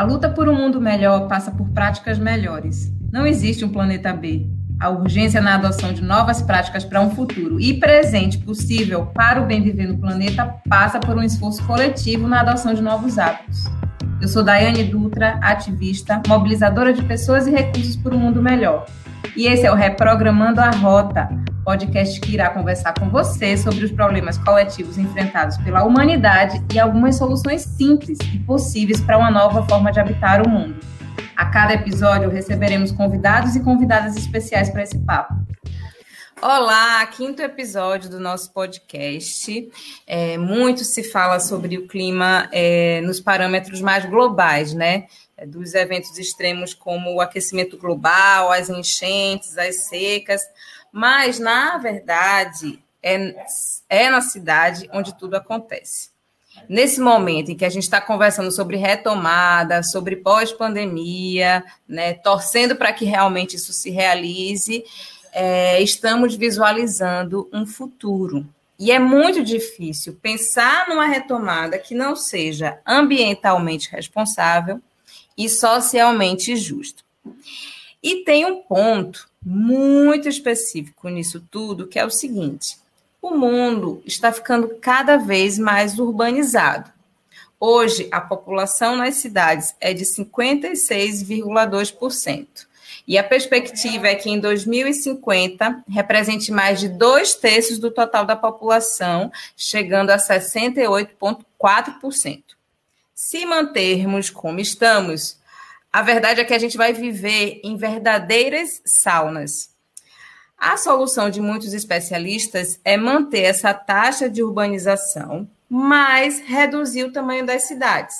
A luta por um mundo melhor passa por práticas melhores. Não existe um planeta B. A urgência na adoção de novas práticas para um futuro e presente possível para o bem viver no planeta passa por um esforço coletivo na adoção de novos hábitos. Eu sou Daiane Dutra, ativista, mobilizadora de pessoas e recursos por um mundo melhor. E esse é o Reprogramando a Rota, podcast que irá conversar com você sobre os problemas coletivos enfrentados pela humanidade e algumas soluções simples e possíveis para uma nova forma de habitar o mundo. A cada episódio receberemos convidados e convidadas especiais para esse papo. Olá, quinto episódio do nosso podcast. É, muito se fala sobre o clima é, nos parâmetros mais globais, né? É, dos eventos extremos como o aquecimento global, as enchentes, as secas, mas, na verdade, é, é na cidade onde tudo acontece. Nesse momento em que a gente está conversando sobre retomada, sobre pós-pandemia, né, torcendo para que realmente isso se realize, é, estamos visualizando um futuro. E é muito difícil pensar numa retomada que não seja ambientalmente responsável e socialmente justa. E tem um ponto muito específico nisso tudo, que é o seguinte: o mundo está ficando cada vez mais urbanizado. Hoje, a população nas cidades é de 56,2%. E a perspectiva é que em 2050 represente mais de dois terços do total da população, chegando a 68,4%. Se mantermos como estamos, a verdade é que a gente vai viver em verdadeiras saunas. A solução de muitos especialistas é manter essa taxa de urbanização, mas reduzir o tamanho das cidades.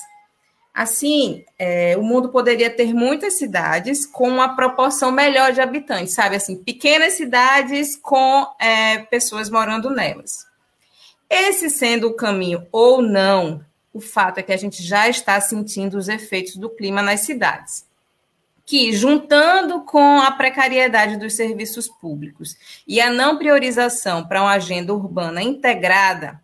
Assim, é, o mundo poderia ter muitas cidades com uma proporção melhor de habitantes, sabe? Assim, pequenas cidades com é, pessoas morando nelas. Esse sendo o caminho ou não, o fato é que a gente já está sentindo os efeitos do clima nas cidades, que, juntando com a precariedade dos serviços públicos e a não priorização para uma agenda urbana integrada,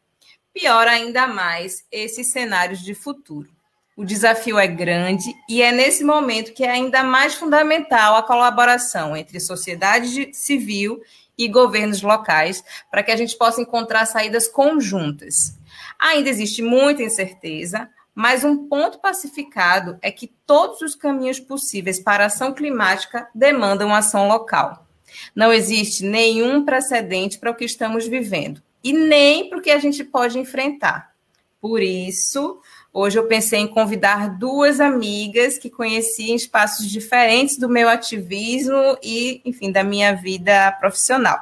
piora ainda mais esses cenários de futuro. O desafio é grande e é nesse momento que é ainda mais fundamental a colaboração entre sociedade civil e governos locais para que a gente possa encontrar saídas conjuntas. Ainda existe muita incerteza, mas um ponto pacificado é que todos os caminhos possíveis para ação climática demandam ação local. Não existe nenhum precedente para o que estamos vivendo e nem para o que a gente pode enfrentar. Por isso, hoje eu pensei em convidar duas amigas que conheci em espaços diferentes do meu ativismo e, enfim, da minha vida profissional.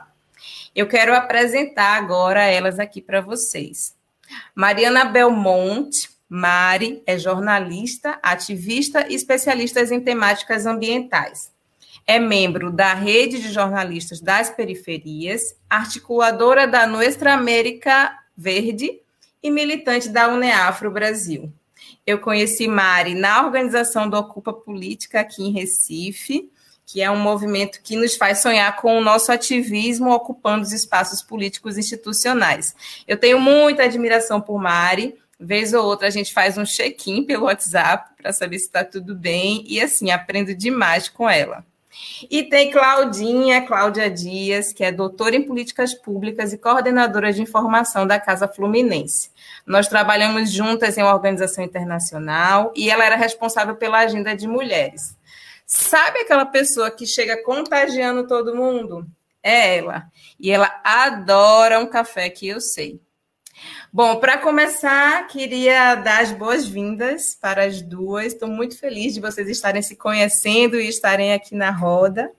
Eu quero apresentar agora elas aqui para vocês. Mariana Belmonte, Mari, é jornalista, ativista e especialista em temáticas ambientais. É membro da Rede de Jornalistas das Periferias, articuladora da Nuestra América Verde e militante da UNEAFRO Brasil. Eu conheci Mari na organização do Ocupa Política aqui em Recife, que é um movimento que nos faz sonhar com o nosso ativismo ocupando os espaços políticos institucionais. Eu tenho muita admiração por Mari. Vez ou outra a gente faz um check-in pelo WhatsApp para saber se está tudo bem e assim aprendo demais com ela. E tem Claudinha, Cláudia Dias, que é doutora em políticas públicas e coordenadora de informação da Casa Fluminense. Nós trabalhamos juntas em uma organização internacional e ela era responsável pela agenda de mulheres. Sabe aquela pessoa que chega contagiando todo mundo? É ela. E ela adora um café que eu sei. Bom, para começar, queria dar as boas-vindas para as duas. Estou muito feliz de vocês estarem se conhecendo e estarem aqui na roda.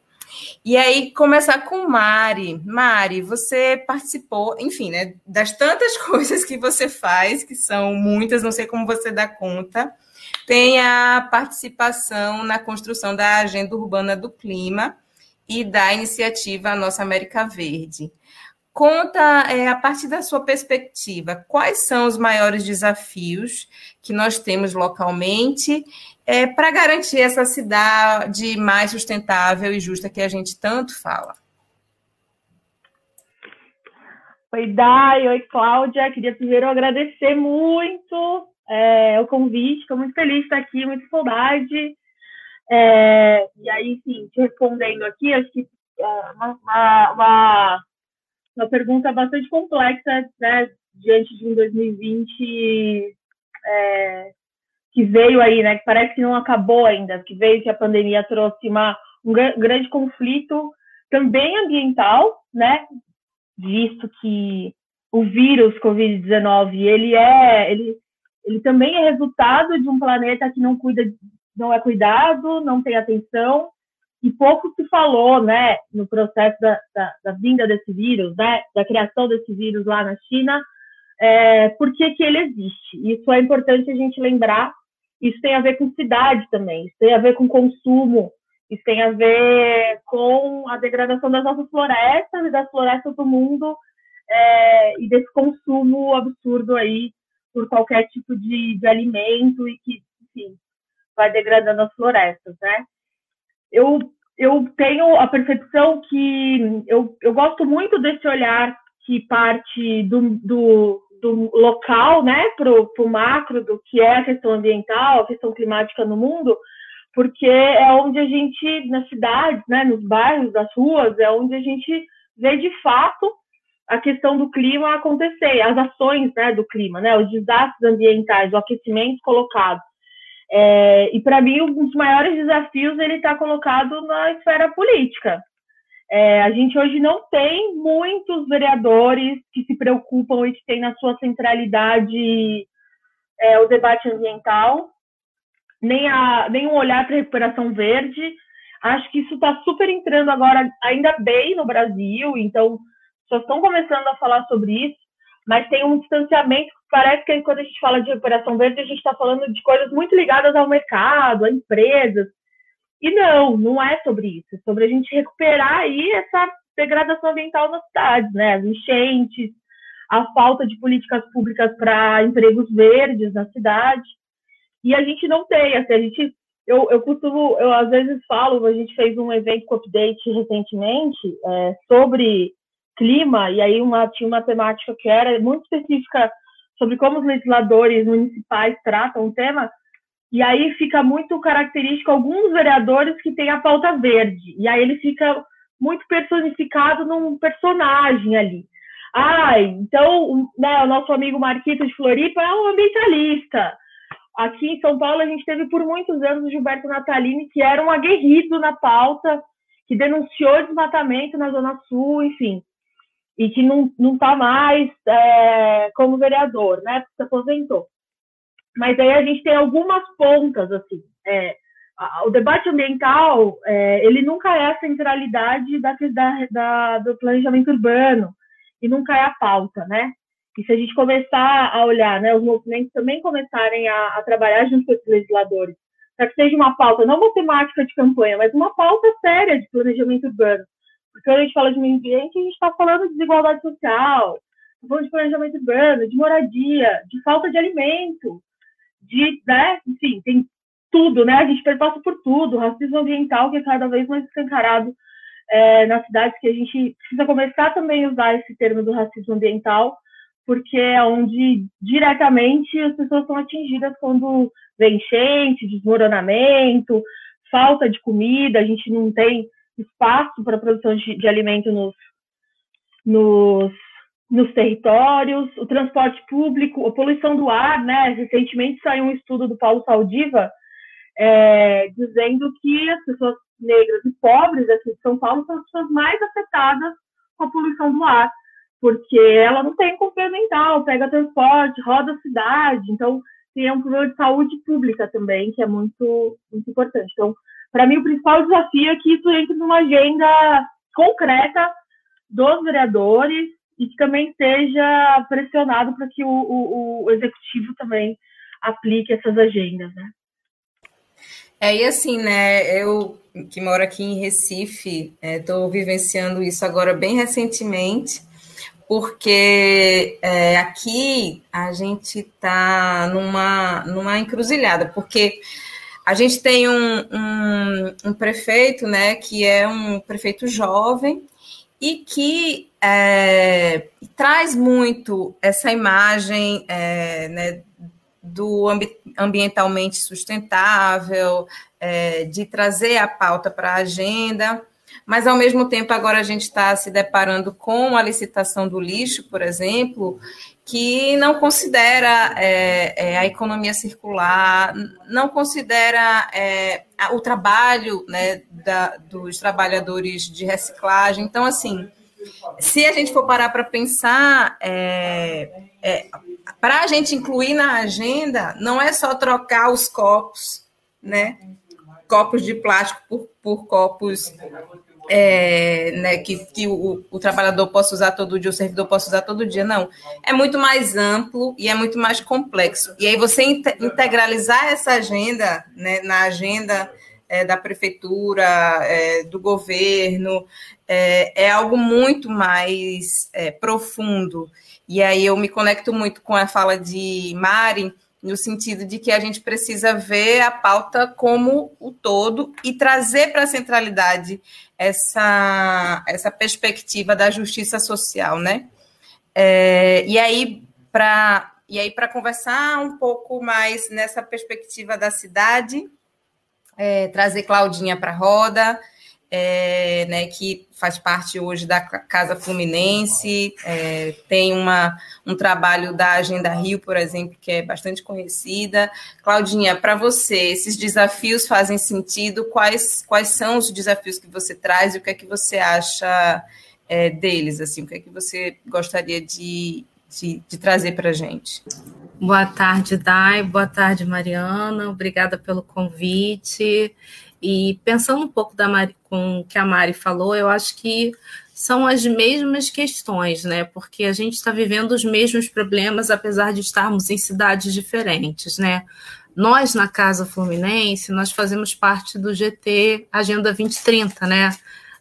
E aí, começar com Mari. Mari, você participou, enfim, né, das tantas coisas que você faz, que são muitas, não sei como você dá conta tem a participação na construção da Agenda Urbana do Clima e da iniciativa Nossa América Verde. Conta, é, a partir da sua perspectiva, quais são os maiores desafios que nós temos localmente é, para garantir essa cidade mais sustentável e justa que a gente tanto fala? Oi, Dai, oi, Cláudia. Queria primeiro agradecer muito é, o convite, estou muito feliz de estar aqui, muita saudade. É, e aí, enfim, te respondendo aqui, acho que é uma, uma, uma, pergunta bastante complexa, né, diante de um 2020 é, que veio aí, né, que parece que não acabou ainda, que veio que a pandemia trouxe uma, um grande conflito também ambiental, né, visto que o vírus Covid-19, ele é, ele, ele também é resultado de um planeta que não cuida, não é cuidado, não tem atenção, e pouco se falou, né, no processo da, da, da vinda desse vírus, né, da criação desse vírus lá na China, é, por que, que ele existe. Isso é importante a gente lembrar. Isso tem a ver com cidade também, isso tem a ver com consumo, isso tem a ver com a degradação das nossas florestas e das florestas do mundo é, e desse consumo absurdo aí por qualquer tipo de, de alimento e que, enfim, vai degradando as florestas, né? Eu, eu tenho a percepção que eu, eu gosto muito desse olhar que parte do, do, do local, né, para o macro, do que é a questão ambiental, a questão climática no mundo, porque é onde a gente, nas cidades, né, nos bairros, nas ruas, é onde a gente vê de fato a questão do clima acontecer, as ações né, do clima, né, os desastres ambientais, o aquecimento colocado. É, e para mim, um dos maiores desafios ele está colocado na esfera política. É, a gente hoje não tem muitos vereadores que se preocupam e que têm na sua centralidade é, o debate ambiental nem, a, nem um olhar para a recuperação verde. Acho que isso está super entrando agora, ainda bem no Brasil, então só estão começando a falar sobre isso, mas tem um distanciamento. Parece que quando a gente fala de recuperação verde, a gente está falando de coisas muito ligadas ao mercado, a empresas. E não, não é sobre isso. É sobre a gente recuperar aí essa degradação ambiental nas cidades, né? As enchentes, a falta de políticas públicas para empregos verdes na cidade e a gente não tem, assim, a gente, eu, eu costumo, eu às vezes falo, a gente fez um evento com update recentemente é, sobre clima, e aí uma, tinha uma temática que era muito específica sobre como os legisladores municipais tratam o tema, e aí fica muito característico alguns vereadores que têm a pauta verde, e aí ele fica muito personificado num personagem ali. Ah, então né, o nosso amigo Marquito de Floripa é um ambientalista. Aqui em São Paulo, a gente teve por muitos anos o Gilberto Natalini, que era um aguerrido na pauta, que denunciou desmatamento na Zona Sul, enfim, e que não está mais é, como vereador, né? Se aposentou. Mas aí a gente tem algumas pontas, assim. É, o debate ambiental, é, ele nunca é a centralidade da, da, da, do planejamento urbano, e nunca é a pauta, né? E se a gente começar a olhar, né, os movimentos também começarem a, a trabalhar junto com os legisladores, para que seja uma pauta, não uma temática de campanha, mas uma pauta séria de planejamento urbano. Porque quando a gente fala de meio ambiente, a gente está falando de desigualdade social, está falando de planejamento urbano, de moradia, de falta de alimento, de, né, enfim, tem tudo, né? A gente perpassa por tudo, racismo ambiental que é cada vez mais escancarado é, nas cidades, que a gente precisa começar também a usar esse termo do racismo ambiental porque é onde diretamente as pessoas são atingidas quando vem enchente, desmoronamento, falta de comida, a gente não tem espaço para produção de, de alimento nos, nos, nos territórios, o transporte público, a poluição do ar, né? Recentemente saiu um estudo do Paulo Saldiva é, dizendo que as pessoas negras e pobres aqui de São Paulo são as pessoas mais afetadas com a poluição do ar porque ela não tem complementar, pega transporte, roda a cidade, então tem um problema de saúde pública também, que é muito, muito importante. Então, para mim, o principal desafio é que isso entre numa agenda concreta dos vereadores e que também seja pressionado para que o, o, o, executivo também aplique essas agendas, né? É, e assim, né, eu que moro aqui em Recife, estou é, vivenciando isso agora bem recentemente, porque é, aqui a gente está numa, numa encruzilhada, porque a gente tem um, um, um, prefeito, né, que é um prefeito jovem e que é, traz muito essa imagem é, né, do ambi ambientalmente sustentável, é, de trazer a pauta para a agenda, mas ao mesmo tempo agora a gente está se deparando com a licitação do lixo, por exemplo, que não considera é, é, a economia circular, não considera é, o trabalho né, da, dos trabalhadores de reciclagem. Então, assim, se a gente for parar para pensar, é, é, para a gente incluir na agenda, não é só trocar os copos, né? Copos de plástico por, por copos é, né, que, que o, o, trabalhador possa usar todo dia, o servidor possa usar todo dia, não. É muito mais amplo e é muito mais complexo. E aí você integralizar essa agenda né, na agenda é, da prefeitura, é, do governo, é, é, algo muito mais é, profundo. E aí eu me conecto muito com a fala de Mari, no sentido de que a gente precisa ver a pauta como o todo e trazer para a centralidade essa, essa perspectiva da justiça social, né? É, e aí, para e aí, para conversar um pouco mais nessa perspectiva da cidade, é, trazer Claudinha para a roda, é, né, que faz parte hoje da Casa Fluminense, é, tem uma, um trabalho da Agenda Rio, por exemplo, que é bastante conhecida. Claudinha, para você, esses desafios fazem sentido? Quais, quais são os desafios que você traz e o que é que você acha é, deles? Assim, o que é que você gostaria de, de, de trazer para a gente? Boa tarde, Dai. Boa tarde, Mariana. Obrigada pelo convite. E pensando um pouco da Mari, com o que a Mari falou, eu acho que são as mesmas questões, né? Porque a gente está vivendo os mesmos problemas, apesar de estarmos em cidades diferentes, né? Nós, na Casa Fluminense, nós fazemos parte do GT Agenda 2030, né?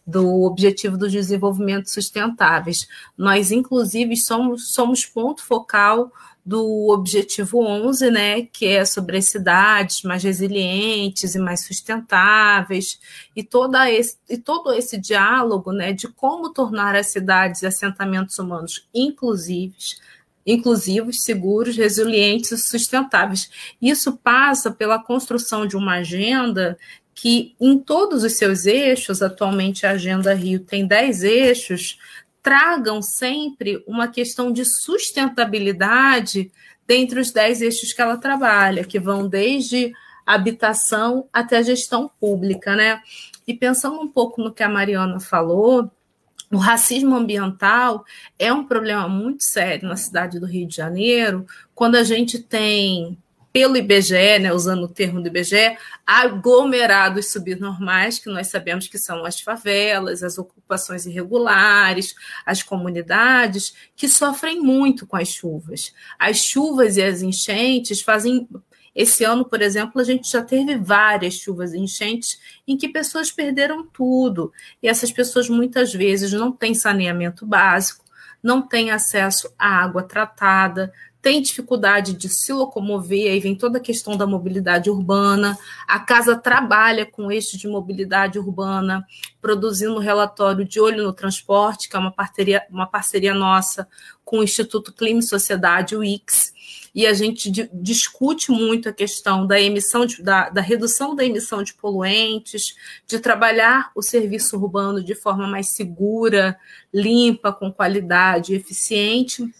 Do Objetivo dos Desenvolvimentos Sustentáveis. Nós, inclusive, somos, somos ponto focal do objetivo 11, né, que é sobre as cidades mais resilientes e mais sustentáveis, e, toda esse, e todo esse diálogo né, de como tornar as cidades e assentamentos humanos inclusivos, inclusivos, seguros, resilientes e sustentáveis. Isso passa pela construção de uma agenda que, em todos os seus eixos, atualmente a Agenda Rio tem 10 eixos, tragam sempre uma questão de sustentabilidade dentre os dez eixos que ela trabalha, que vão desde habitação até gestão pública, né? E pensando um pouco no que a Mariana falou, o racismo ambiental é um problema muito sério na cidade do Rio de Janeiro, quando a gente tem pelo IBGE, né, usando o termo do IBGE, aglomerados subnormais, que nós sabemos que são as favelas, as ocupações irregulares, as comunidades, que sofrem muito com as chuvas. As chuvas e as enchentes fazem. Esse ano, por exemplo, a gente já teve várias chuvas e enchentes em que pessoas perderam tudo. E essas pessoas muitas vezes não têm saneamento básico, não têm acesso à água tratada, tem dificuldade de se locomover, aí vem toda a questão da mobilidade urbana. A casa trabalha com eixo de mobilidade urbana, produzindo um relatório de olho no transporte, que é uma parceria, uma parceria nossa com o Instituto Clima e Sociedade, o IX, e a gente discute muito a questão da emissão de, da, da redução da emissão de poluentes, de trabalhar o serviço urbano de forma mais segura, limpa, com qualidade, eficiente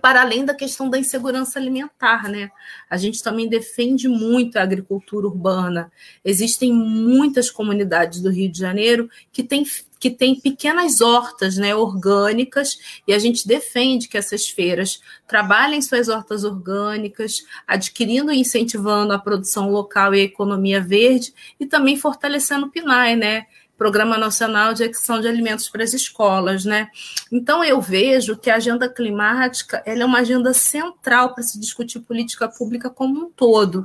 para além da questão da insegurança alimentar, né? A gente também defende muito a agricultura urbana. Existem muitas comunidades do Rio de Janeiro que têm que tem pequenas hortas né, orgânicas, e a gente defende que essas feiras trabalhem suas hortas orgânicas, adquirindo e incentivando a produção local e a economia verde, e também fortalecendo o PNAE, né? Programa Nacional de Aquisição de Alimentos para as Escolas, né? Então eu vejo que a agenda climática é uma agenda central para se discutir política pública como um todo.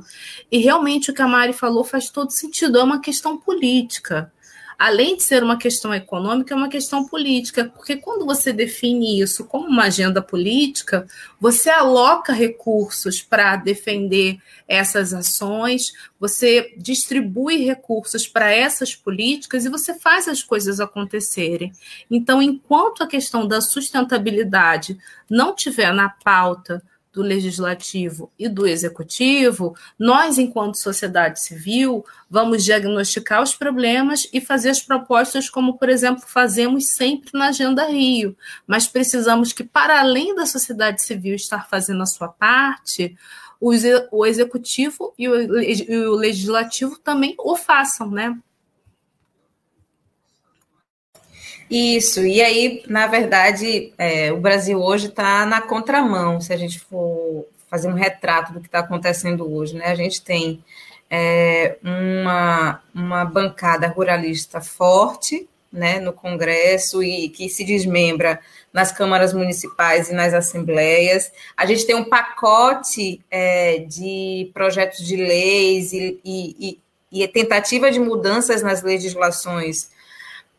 E realmente o que a Mari falou faz todo sentido, é uma questão política além de ser uma questão econômica, é uma questão política, porque quando você define isso como uma agenda política, você aloca recursos para defender essas ações, você distribui recursos para essas políticas e você faz as coisas acontecerem. Então, enquanto a questão da sustentabilidade não tiver na pauta do legislativo e do executivo, nós, enquanto sociedade civil, vamos diagnosticar os problemas e fazer as propostas, como, por exemplo, fazemos sempre na Agenda Rio. Mas precisamos que, para além da sociedade civil estar fazendo a sua parte, o executivo e o legislativo também o façam, né? Isso, e aí, na verdade, é, o Brasil hoje está na contramão, se a gente for fazer um retrato do que está acontecendo hoje, né? A gente tem é, uma, uma bancada ruralista forte né, no Congresso e que se desmembra nas câmaras municipais e nas assembleias. A gente tem um pacote é, de projetos de leis e, e, e tentativa de mudanças nas legislações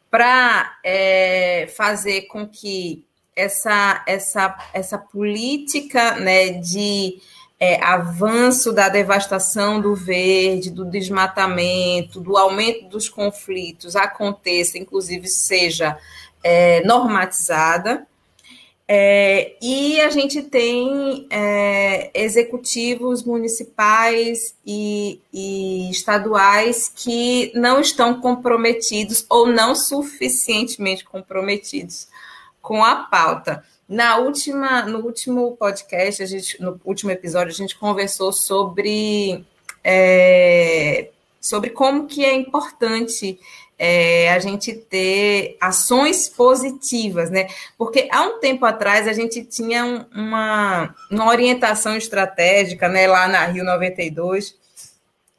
para é, fazer com que essa, essa, essa política né, de é, avanço da devastação do verde, do desmatamento, do aumento dos conflitos aconteça, inclusive seja é, normatizada. É, e a gente tem é, executivos municipais e, e, estaduais que não estão comprometidos ou não suficientemente comprometidos com a pauta. Na última, no último podcast, a gente, no último episódio, a gente conversou sobre, é, sobre como que é importante é, a gente ter ações positivas, né? Porque há um tempo atrás a gente tinha um, uma, uma orientação estratégica, né, lá na Rio 92,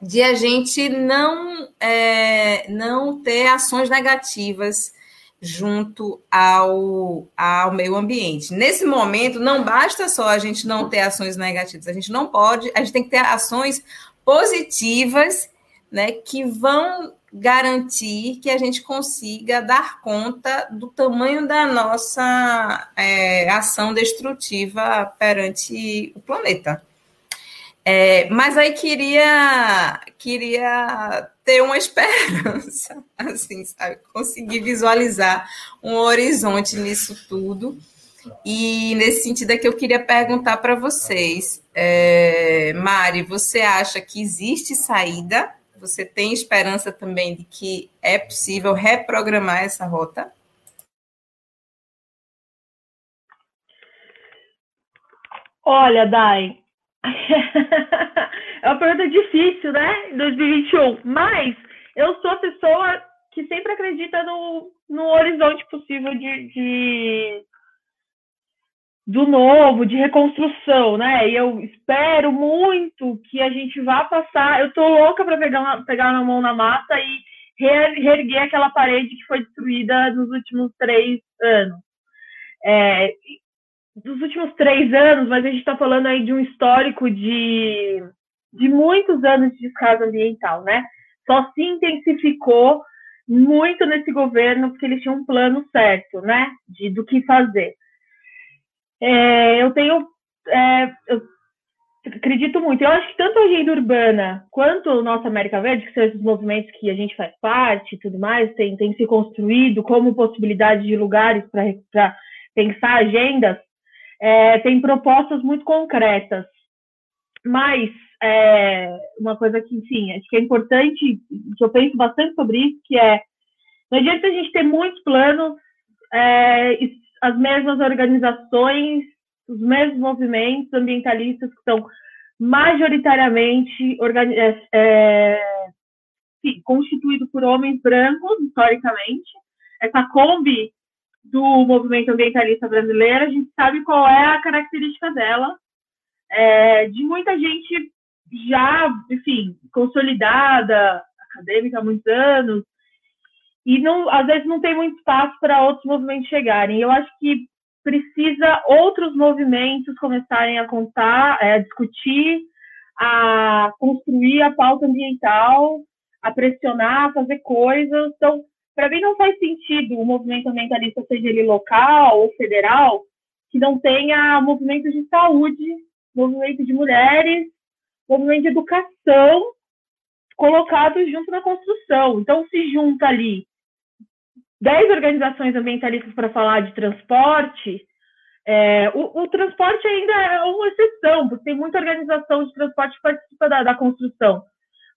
de a gente não, é, não ter ações negativas junto ao, ao meio ambiente. Nesse momento, não basta só a gente não ter ações negativas, a gente não pode, a gente tem que ter ações positivas, né, que vão garantir que a gente consiga dar conta do tamanho da nossa é, ação destrutiva perante o planeta. É, mas aí queria queria ter uma esperança, assim, sabe? Conseguir visualizar um horizonte nisso tudo. E nesse sentido é que eu queria perguntar para vocês, é, Mari, você acha que existe saída você tem esperança também de que é possível reprogramar essa rota? Olha, Dai, é uma pergunta difícil, né? Em 2021. Mas eu sou a pessoa que sempre acredita no, no horizonte possível de, de, do novo, de reconstrução, né? E eu espero muito que a gente vá passar. Eu tô louca para pegar, pegar na mão na massa e reerguer aquela parede que foi destruída nos últimos três anos. É, dos últimos três anos, mas a gente está falando aí de um histórico de, de muitos anos de descaso ambiental, né? Só se intensificou muito nesse governo porque eles tinham um plano certo, né? De, do que fazer. É, eu tenho. É, eu acredito muito. Eu acho que tanto a agenda urbana quanto o nosso América Verde, que são esses movimentos que a gente faz parte e tudo mais, tem, tem se construído como possibilidade de lugares para pensar agendas, é, tem propostas muito concretas. Mas é, uma coisa que, sim, acho que é importante, que eu penso bastante sobre isso, que é não adianta a gente ter muitos planos é, as mesmas organizações, os mesmos movimentos ambientalistas que são majoritariamente é, é, sim, constituídos por homens brancos, historicamente. Essa Kombi do movimento ambientalista brasileiro, a gente sabe qual é a característica dela, é, de muita gente já, enfim, consolidada, acadêmica há muitos anos, e não, às vezes não tem muito espaço para outros movimentos chegarem. Eu acho que precisa outros movimentos começarem a contar, é, a discutir, a construir a pauta ambiental, a pressionar, a fazer coisas. Então, para mim não faz sentido o movimento ambientalista, seja ele local ou federal, que não tenha movimento de saúde, movimento de mulheres, movimento de educação colocados junto na construção. Então, se junta ali 10 organizações ambientalistas para falar de transporte, É, o, o, transporte ainda é uma exceção, porque tem muita organização de transporte que participa da, da construção.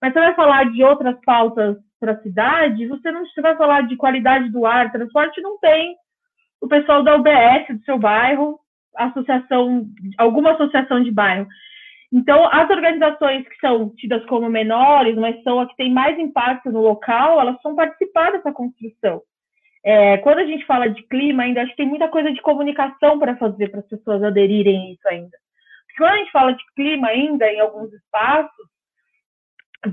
Mas você vai falar de outras pautas para a cidade, você não você vai falar de qualidade do ar, transporte não tem o pessoal da UBS do seu bairro, associação, alguma associação de bairro. Então, as organizações que são tidas como menores, mas são as que têm mais impacto no local, elas vão participar dessa construção. É, quando a gente fala de clima, ainda acho que tem muita coisa de comunicação para fazer para as pessoas aderirem a isso ainda. Quando a gente fala de clima ainda em alguns espaços,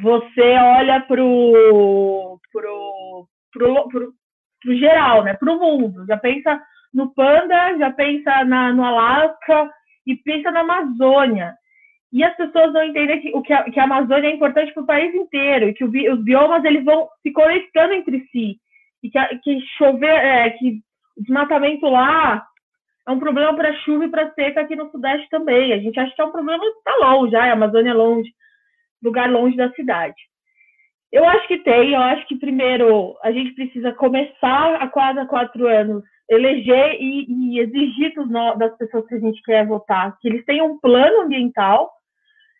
você olha para o pro, pro, pro, pro, geral, né? Para o mundo. Já pensa no Panda, já pensa na, no Alasca e pensa na Amazônia. E as pessoas não entendem que, que, a, que a Amazônia é importante para o país inteiro e que o, os biomas eles vão se conectando entre si e que, chover, é, que desmatamento lá é um problema para chuva e para seca aqui no Sudeste também. A gente acha que é um problema que está longe, a Amazônia é longe, lugar longe da cidade. Eu acho que tem, eu acho que primeiro a gente precisa começar a cada quatro anos eleger e, e exigir dos, das pessoas que a gente quer votar que eles tenham um plano ambiental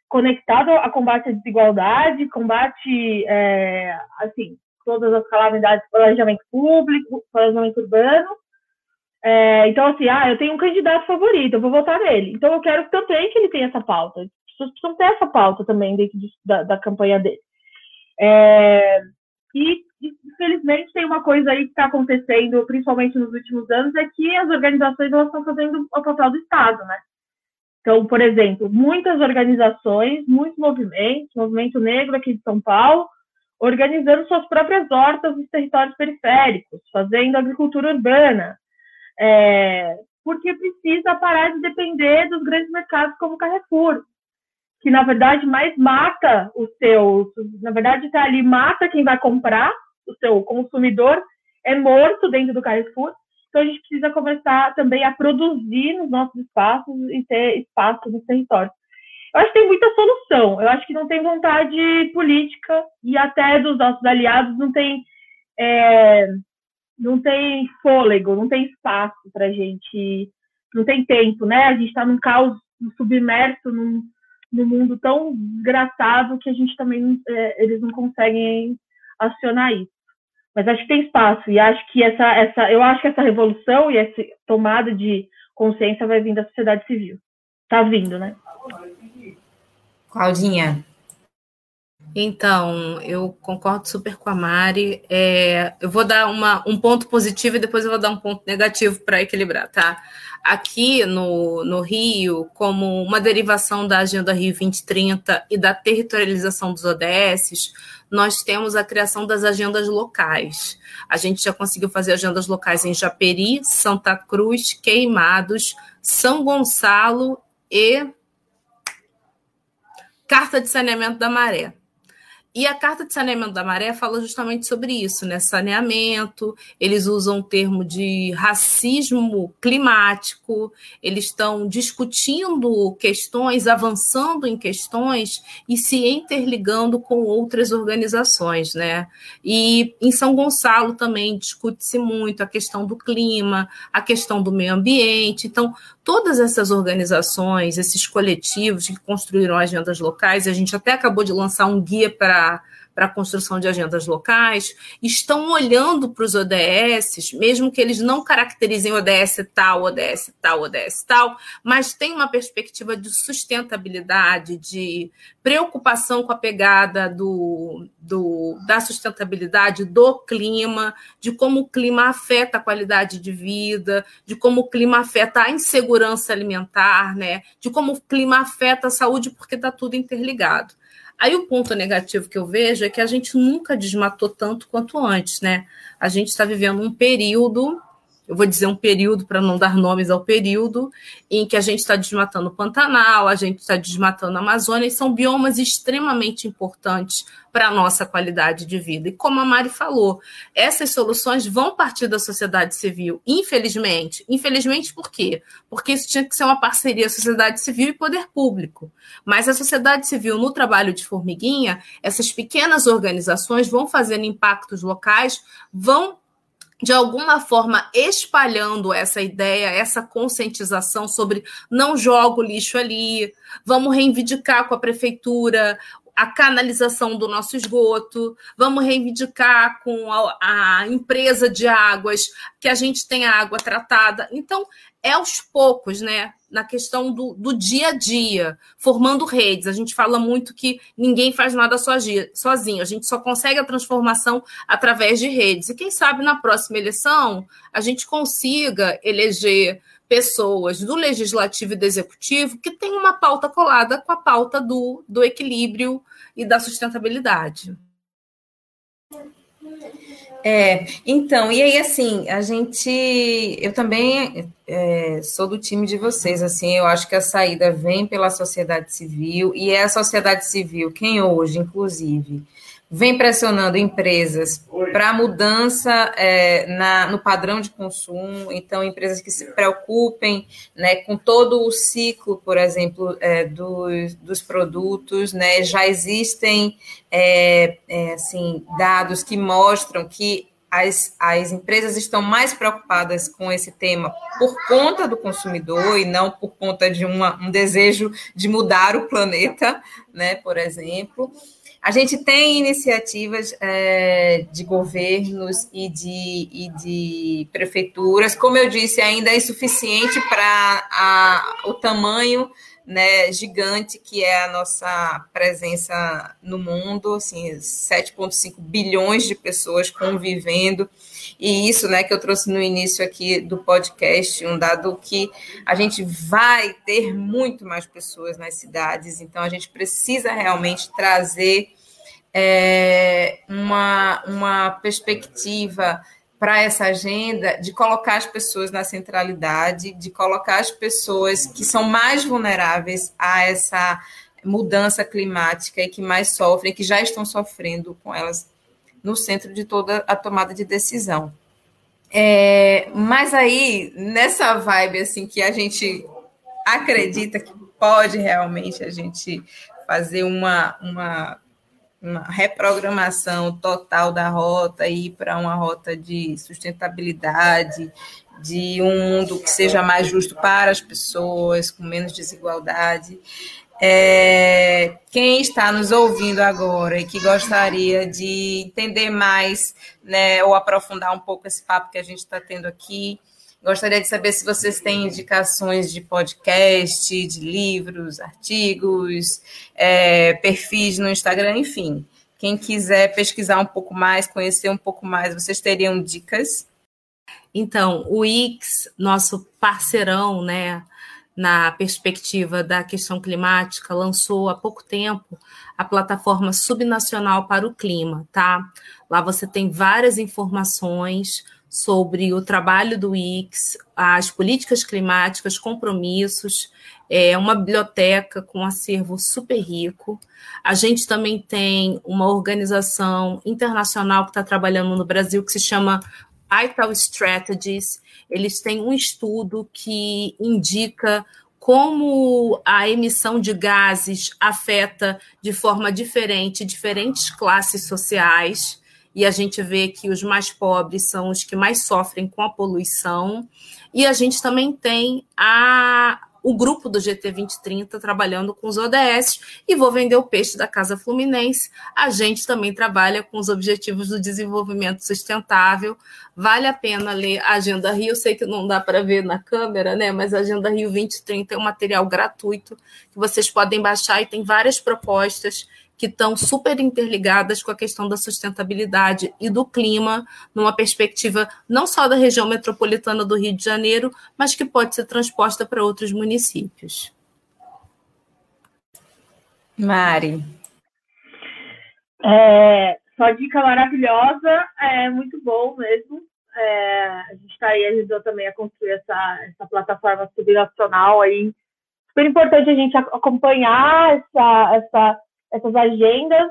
conectado a combate à desigualdade, combate, é, assim, todas as calamidades, planejamento público, planejamento urbano. É, então, assim, ah, eu tenho um candidato favorito, eu vou votar nele. Então, eu quero também que ele tenha essa pauta. As pessoas precisam ter essa pauta também dentro de, da, da, campanha dele. É, e, infelizmente, tem uma coisa aí que está acontecendo, principalmente nos últimos anos, é que as organizações elas estão fazendo o papel do Estado, né? Então, por exemplo, muitas organizações, muitos movimentos, movimento negro aqui de São Paulo, organizando suas próprias hortas nos territórios periféricos, fazendo agricultura urbana, é, porque precisa parar de depender dos grandes mercados como Carrefour, que na verdade mais mata o seu, na verdade está ali mata quem vai comprar, o seu consumidor é morto dentro do Carrefour. Então a gente precisa começar também a produzir nos nossos espaços e ter espaço nos territórios. Eu acho que tem muita solução. Eu acho que não tem vontade política e até dos nossos aliados não tem, é, não tem fôlego, não tem espaço para gente, não tem tempo, né? A gente está num caos submerso num, num mundo tão desgraçado que a gente também é, eles não conseguem acionar isso. Mas acho que tem espaço e acho que essa, essa, eu acho que essa revolução e essa tomada de consciência vai vir da sociedade civil. Tá vindo, né? Claudinha. Então, eu concordo super com a Mari. É, eu vou dar uma, um ponto positivo e depois eu vou dar um ponto negativo para equilibrar, tá? Aqui no, no Rio, como uma derivação da Agenda Rio 2030 e da territorialização dos ODS, nós temos a criação das agendas locais. A gente já conseguiu fazer agendas locais em Japeri, Santa Cruz, Queimados, São Gonçalo e Carta de Saneamento da Maré. E a Carta de Saneamento da Maré fala justamente sobre isso, né? Saneamento, eles usam o termo de racismo climático, eles estão discutindo questões, avançando em questões e se interligando com outras organizações, né? E em São Gonçalo também discute-se muito a questão do clima, a questão do meio ambiente. Então, todas essas organizações, esses coletivos que construíram agendas locais, a gente até acabou de lançar um guia para para a construção de agendas locais, estão olhando para os ODS, mesmo que eles não caracterizem ODS tal, ODS tal, ODS tal, mas tem uma perspectiva de sustentabilidade, de preocupação com a pegada do, do, da sustentabilidade, do clima, de como o clima afeta a qualidade de vida, de como o clima afeta a insegurança alimentar, né? de como o clima afeta a saúde, porque está tudo interligado. Aí o ponto negativo que eu vejo é que a gente nunca desmatou tanto quanto antes, né? A gente está vivendo um período eu vou dizer um período para não dar nomes ao período, em que a gente está desmatando o Pantanal, a gente está desmatando a Amazônia, e são biomas extremamente importantes para a nossa qualidade de vida. E como a Mari falou, essas soluções vão partir da sociedade civil, infelizmente. Infelizmente por quê? Porque isso tinha que ser uma parceria sociedade civil e poder público. Mas a sociedade civil, no trabalho de formiguinha, essas pequenas organizações vão fazendo impactos locais, vão de alguma forma espalhando essa ideia, essa conscientização sobre não jogo lixo ali, vamos reivindicar com a prefeitura a canalização do nosso esgoto, vamos reivindicar com a, a, empresa de águas que a gente tenha água tratada. Então, é aos poucos, né? Na questão do, do dia a dia, formando redes. A gente fala muito que ninguém faz nada sozinho, a gente só consegue a transformação através de redes. E quem sabe na próxima eleição a gente consiga eleger pessoas do legislativo e do executivo que têm uma pauta colada com a pauta do, do equilíbrio e da sustentabilidade. É, então, e aí assim, a gente, eu também é, sou do time de vocês, assim, eu acho que a saída vem pela sociedade civil, e é a sociedade civil quem hoje, inclusive, vem pressionando empresas para mudança é, na, no padrão de consumo, então empresas que se preocupem né, com todo o ciclo, por exemplo, é, dos, dos produtos, né, já existem é, é assim, dados que mostram que as, as empresas estão mais preocupadas com esse tema por conta do consumidor e não por conta de uma, um desejo de mudar o planeta, né, por exemplo. A gente tem iniciativas é, de governos e de, e de prefeituras, como eu disse, ainda é insuficiente para o tamanho né, gigante que é a nossa presença no mundo, assim, 7,5 bilhões de pessoas convivendo. E isso, né, que eu trouxe no início aqui do podcast, um dado que a gente vai ter muito mais pessoas nas cidades, então a gente precisa realmente trazer é, uma, uma perspectiva para essa agenda de colocar as pessoas na centralidade, de colocar as pessoas que são mais vulneráveis a essa mudança climática e que mais sofrem, que já estão sofrendo com elas no centro de toda a tomada de decisão. É, mas aí, nessa vibe assim que a gente acredita que pode realmente a gente fazer uma, uma, uma reprogramação total da rota e ir para uma rota de sustentabilidade, de um mundo que seja mais justo para as pessoas, com menos desigualdade. É, quem está nos ouvindo agora e que gostaria de entender mais, né, ou aprofundar um pouco esse papo que a gente está tendo aqui, gostaria de saber se vocês têm indicações de podcast, de livros, artigos, é, perfis no Instagram, enfim. Quem quiser pesquisar um pouco mais, conhecer um pouco mais, vocês teriam dicas? Então, o X, nosso parceirão, né, na perspectiva da questão climática, lançou há pouco tempo a plataforma subnacional para o clima, tá? Lá você tem várias informações sobre o trabalho do IX, as políticas climáticas, compromissos, é uma biblioteca com um acervo super rico. A gente também tem uma organização internacional que está trabalhando no Brasil que se chama Vital Strategies, eles têm um estudo que indica como a emissão de gases afeta de forma diferente diferentes classes sociais. E a gente vê que os mais pobres são os que mais sofrem com a poluição. E a gente também tem a, o grupo do GT 2030 trabalhando com os ODS e vou vender o peixe da Casa Fluminense. A gente também trabalha com os objetivos do desenvolvimento sustentável. Vale a pena ler a Agenda Rio. Sei que não dá para ver na câmera, né? Mas a Agenda Rio 2030 é um material gratuito que vocês podem baixar e tem várias propostas que estão super interligadas com a questão da sustentabilidade e do clima, numa perspectiva não só da região metropolitana do Rio de Janeiro, mas que pode ser transposta para outros municípios. Mari. É, só dica maravilhosa, é muito bom mesmo. É, a gente está aí ajudou também a construir essa, essa plataforma subnacional aí. Super importante a gente acompanhar essa, essa essas agendas,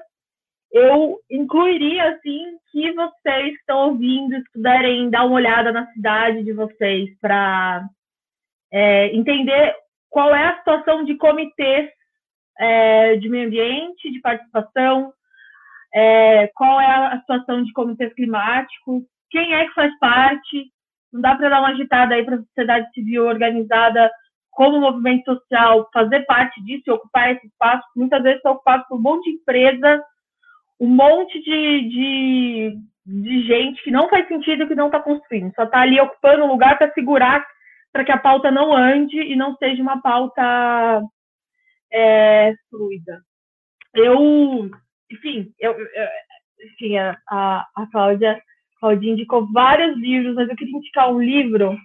eu incluiria assim que vocês estão ouvindo puderem dar uma olhada na cidade de vocês para é, entender qual é a situação de comitês é, de meio ambiente, de participação, é, qual é a situação de comitês climáticos, quem é que faz parte. Não dá para dar uma agitada aí para a sociedade civil organizada como movimento social fazer parte disso e ocupar esse espaço, muitas vezes está ocupado por um monte de empresas, um monte de, de, de gente que não faz sentido que não está construindo, só está ali ocupando um lugar para segurar para que a pauta não ande e não seja uma pauta é, fluida. Eu, enfim, eu, eu enfim, a, a Cláudia, Claudinha indicou vários livros, mas eu queria indicar um livro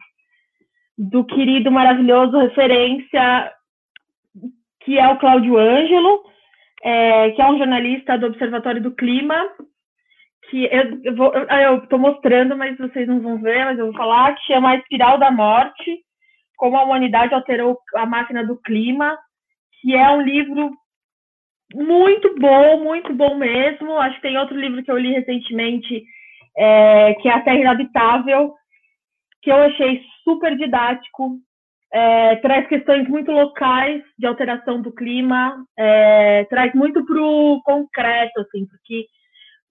do querido, maravilhoso referência, que é o Cláudio Ângelo, é, que é um jornalista do Observatório do Clima, que eu estou mostrando, mas vocês não vão ver, mas eu vou falar, que chama A Espiral da Morte, como a humanidade alterou a máquina do clima, que é um livro muito bom, muito bom mesmo. Acho que tem outro livro que eu li recentemente, é, que é A Terra Inabitável, que eu achei super didático, é, traz questões muito locais de alteração do clima, é, traz muito para o concreto, assim, porque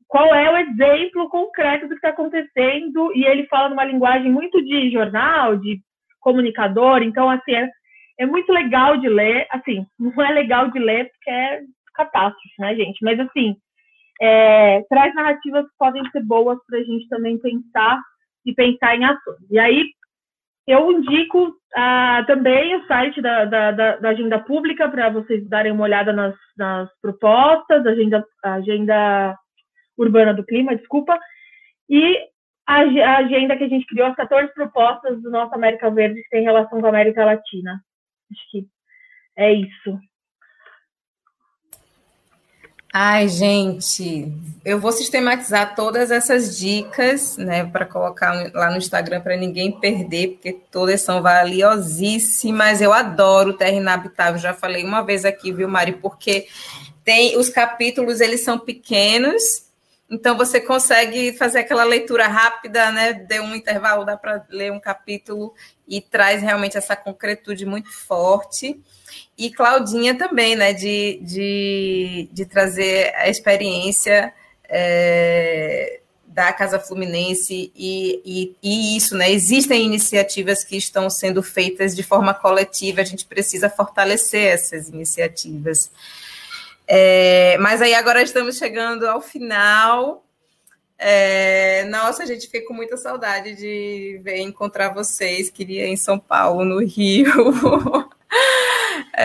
qual é o exemplo concreto do que está acontecendo, e ele fala numa linguagem muito de jornal, de comunicador, então, assim, é, é muito legal de ler, assim, não é legal de ler porque é catástrofe, né, gente, mas, assim, é, traz narrativas que podem ser boas para a gente também pensar e pensar em ações. E aí, eu indico uh, também o site da, da, da, da Agenda Pública para vocês darem uma olhada nas, nas propostas, agenda, agenda Urbana do Clima, desculpa, e a, a, agenda que a gente criou, as 14 propostas do nosso América Verde que tem relação com a América Latina. Acho que é isso. Ai, gente, eu vou sistematizar todas essas dicas, né, para colocar lá no Instagram para ninguém perder, porque todas são valiosíssimas. Eu adoro Terra Inabitável, já falei uma vez aqui, viu, Mari, porque tem os capítulos, eles são pequenos, então você consegue fazer aquela leitura rápida, né? Deu um intervalo, dá para ler um capítulo e traz realmente essa concretude muito forte. E Claudinha também, né, de, de, de trazer a experiência é, da Casa Fluminense e, e, e, isso, né? Existem iniciativas que estão sendo feitas de forma coletiva, a gente precisa fortalecer essas iniciativas. É, mas aí agora estamos chegando ao final. É, nossa, a gente fica com muita saudade de ver encontrar vocês. Queria em São Paulo, no Rio.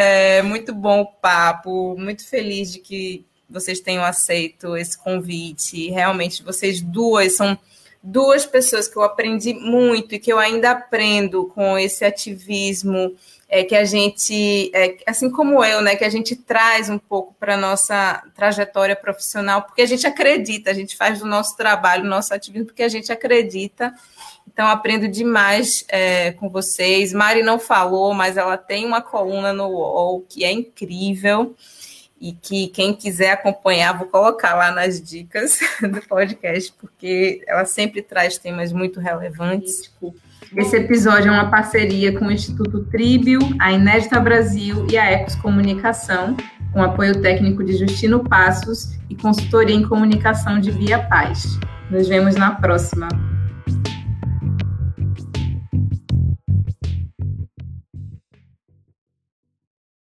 É, muito bom o papo, muito feliz de que vocês tenham aceito esse convite. Realmente, vocês duas são duas pessoas que eu aprendi muito e que eu ainda aprendo com esse ativismo é, que a gente, é, assim como eu, né, que a gente traz um pouco para nossa trajetória profissional, porque a gente acredita, a gente faz do nosso trabalho, nosso ativismo, porque a gente acredita então, aprendo demais é, com vocês. Mari não falou, mas ela tem uma coluna no UOL que é incrível e que quem quiser acompanhar, vou colocar lá nas dicas do podcast, porque ela sempre traz temas muito relevantes. Esse episódio é uma parceria com o Instituto Tríbio, a Inédita Brasil e a Ecos Comunicação, com apoio técnico de Justino Passos e consultoria em comunicação de Bia Paz. Nos vemos na próxima.